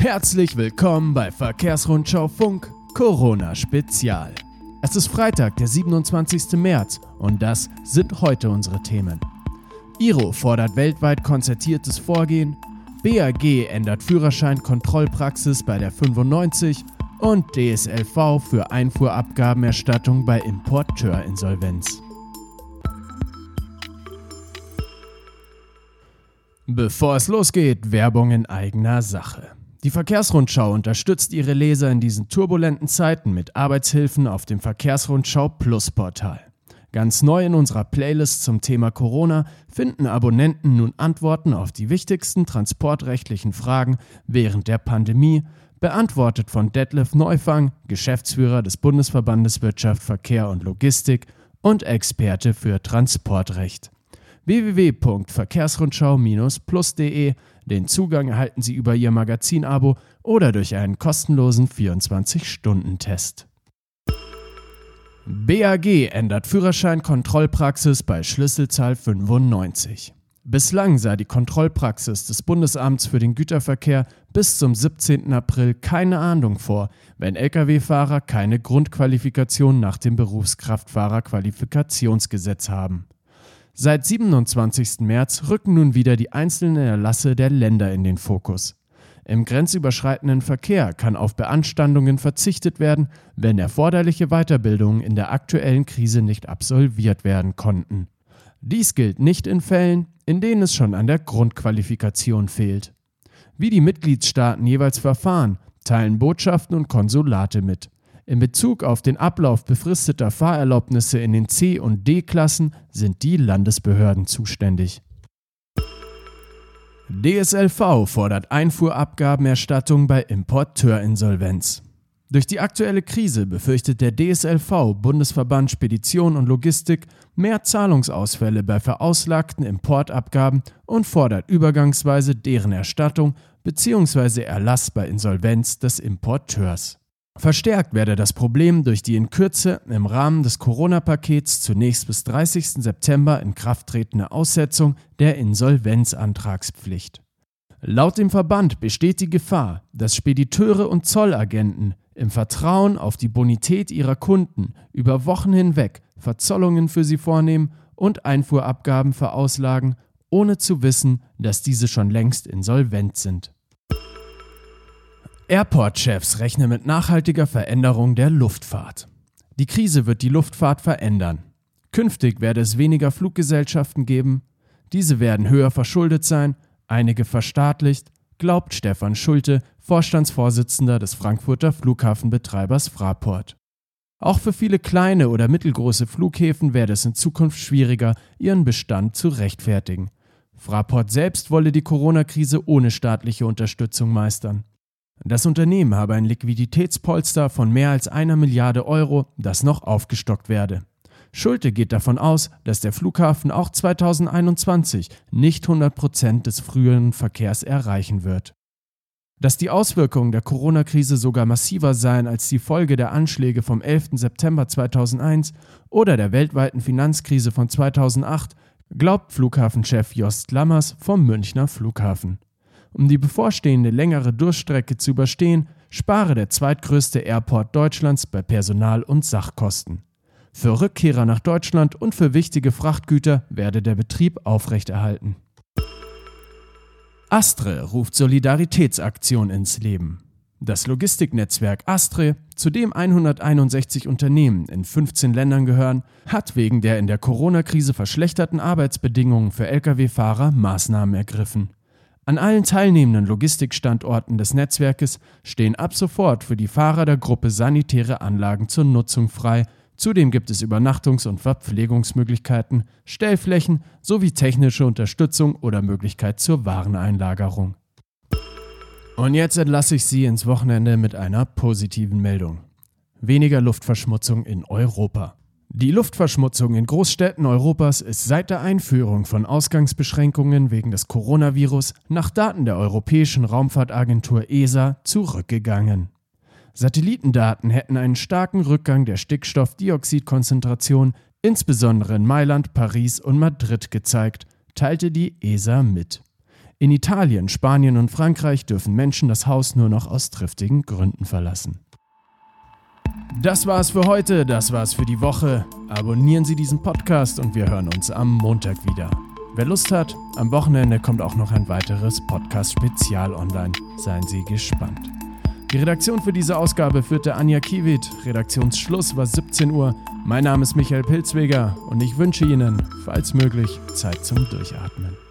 Herzlich willkommen bei Verkehrsrundschau Funk Corona Spezial. Es ist Freitag, der 27. März und das sind heute unsere Themen. Iro fordert weltweit konzertiertes Vorgehen, BAG ändert Führerschein-Kontrollpraxis bei der 95 und DSLV für Einfuhrabgabenerstattung bei Importeurinsolvenz. Bevor es losgeht, Werbung in eigener Sache. Die Verkehrsrundschau unterstützt ihre Leser in diesen turbulenten Zeiten mit Arbeitshilfen auf dem Verkehrsrundschau Plus Portal. Ganz neu in unserer Playlist zum Thema Corona finden Abonnenten nun Antworten auf die wichtigsten transportrechtlichen Fragen während der Pandemie, beantwortet von Detlef Neufang, Geschäftsführer des Bundesverbandes Wirtschaft, Verkehr und Logistik und Experte für Transportrecht www.verkehrsrundschau-plus.de. Den Zugang erhalten Sie über Ihr Magazin-Abo oder durch einen kostenlosen 24-Stunden-Test. BAG ändert Führerschein-Kontrollpraxis bei Schlüsselzahl 95. Bislang sah die Kontrollpraxis des Bundesamts für den Güterverkehr bis zum 17. April keine Ahndung vor, wenn Lkw-Fahrer keine Grundqualifikation nach dem Berufskraftfahrerqualifikationsgesetz haben. Seit 27. März rücken nun wieder die einzelnen Erlasse der Länder in den Fokus. Im grenzüberschreitenden Verkehr kann auf Beanstandungen verzichtet werden, wenn erforderliche Weiterbildungen in der aktuellen Krise nicht absolviert werden konnten. Dies gilt nicht in Fällen, in denen es schon an der Grundqualifikation fehlt. Wie die Mitgliedstaaten jeweils verfahren, teilen Botschaften und Konsulate mit. In Bezug auf den Ablauf befristeter Fahrerlaubnisse in den C- und D-Klassen sind die Landesbehörden zuständig. DSLV fordert Einfuhrabgabenerstattung bei Importeurinsolvenz. Durch die aktuelle Krise befürchtet der DSLV Bundesverband Spedition und Logistik mehr Zahlungsausfälle bei verauslagten Importabgaben und fordert übergangsweise deren Erstattung bzw. Erlass bei Insolvenz des Importeurs. Verstärkt werde das Problem durch die in Kürze im Rahmen des Corona-Pakets zunächst bis 30. September in Kraft tretende Aussetzung der Insolvenzantragspflicht. Laut dem Verband besteht die Gefahr, dass Spediteure und Zollagenten im Vertrauen auf die Bonität ihrer Kunden über Wochen hinweg Verzollungen für sie vornehmen und Einfuhrabgaben verauslagen, ohne zu wissen, dass diese schon längst insolvent sind. Airport-Chefs rechnen mit nachhaltiger Veränderung der Luftfahrt. Die Krise wird die Luftfahrt verändern. Künftig werde es weniger Fluggesellschaften geben, diese werden höher verschuldet sein, einige verstaatlicht, glaubt Stefan Schulte, Vorstandsvorsitzender des Frankfurter Flughafenbetreibers Fraport. Auch für viele kleine oder mittelgroße Flughäfen werde es in Zukunft schwieriger, ihren Bestand zu rechtfertigen. Fraport selbst wolle die Corona-Krise ohne staatliche Unterstützung meistern. Das Unternehmen habe ein Liquiditätspolster von mehr als einer Milliarde Euro, das noch aufgestockt werde. Schulte geht davon aus, dass der Flughafen auch 2021 nicht 100 Prozent des früheren Verkehrs erreichen wird. Dass die Auswirkungen der Corona-Krise sogar massiver seien als die Folge der Anschläge vom 11. September 2001 oder der weltweiten Finanzkrise von 2008, glaubt Flughafenchef Jost Lammers vom Münchner Flughafen. Um die bevorstehende längere Durchstrecke zu überstehen, spare der zweitgrößte Airport Deutschlands bei Personal- und Sachkosten. Für Rückkehrer nach Deutschland und für wichtige Frachtgüter werde der Betrieb aufrechterhalten. Astre ruft Solidaritätsaktion ins Leben. Das Logistiknetzwerk Astre, zu dem 161 Unternehmen in 15 Ländern gehören, hat wegen der in der Corona-Krise verschlechterten Arbeitsbedingungen für Lkw-Fahrer Maßnahmen ergriffen. An allen teilnehmenden Logistikstandorten des Netzwerkes stehen ab sofort für die Fahrer der Gruppe sanitäre Anlagen zur Nutzung frei. Zudem gibt es Übernachtungs- und Verpflegungsmöglichkeiten, Stellflächen sowie technische Unterstützung oder Möglichkeit zur Wareneinlagerung. Und jetzt entlasse ich Sie ins Wochenende mit einer positiven Meldung. Weniger Luftverschmutzung in Europa. Die Luftverschmutzung in Großstädten Europas ist seit der Einführung von Ausgangsbeschränkungen wegen des Coronavirus nach Daten der Europäischen Raumfahrtagentur ESA zurückgegangen. Satellitendaten hätten einen starken Rückgang der Stickstoffdioxidkonzentration insbesondere in Mailand, Paris und Madrid gezeigt, teilte die ESA mit. In Italien, Spanien und Frankreich dürfen Menschen das Haus nur noch aus triftigen Gründen verlassen. Das war's für heute, das war's für die Woche. Abonnieren Sie diesen Podcast und wir hören uns am Montag wieder. Wer Lust hat, am Wochenende kommt auch noch ein weiteres Podcast-Spezial online. Seien Sie gespannt. Die Redaktion für diese Ausgabe führte Anja Kiewit. Redaktionsschluss war 17 Uhr. Mein Name ist Michael Pilzweger und ich wünsche Ihnen, falls möglich, Zeit zum Durchatmen.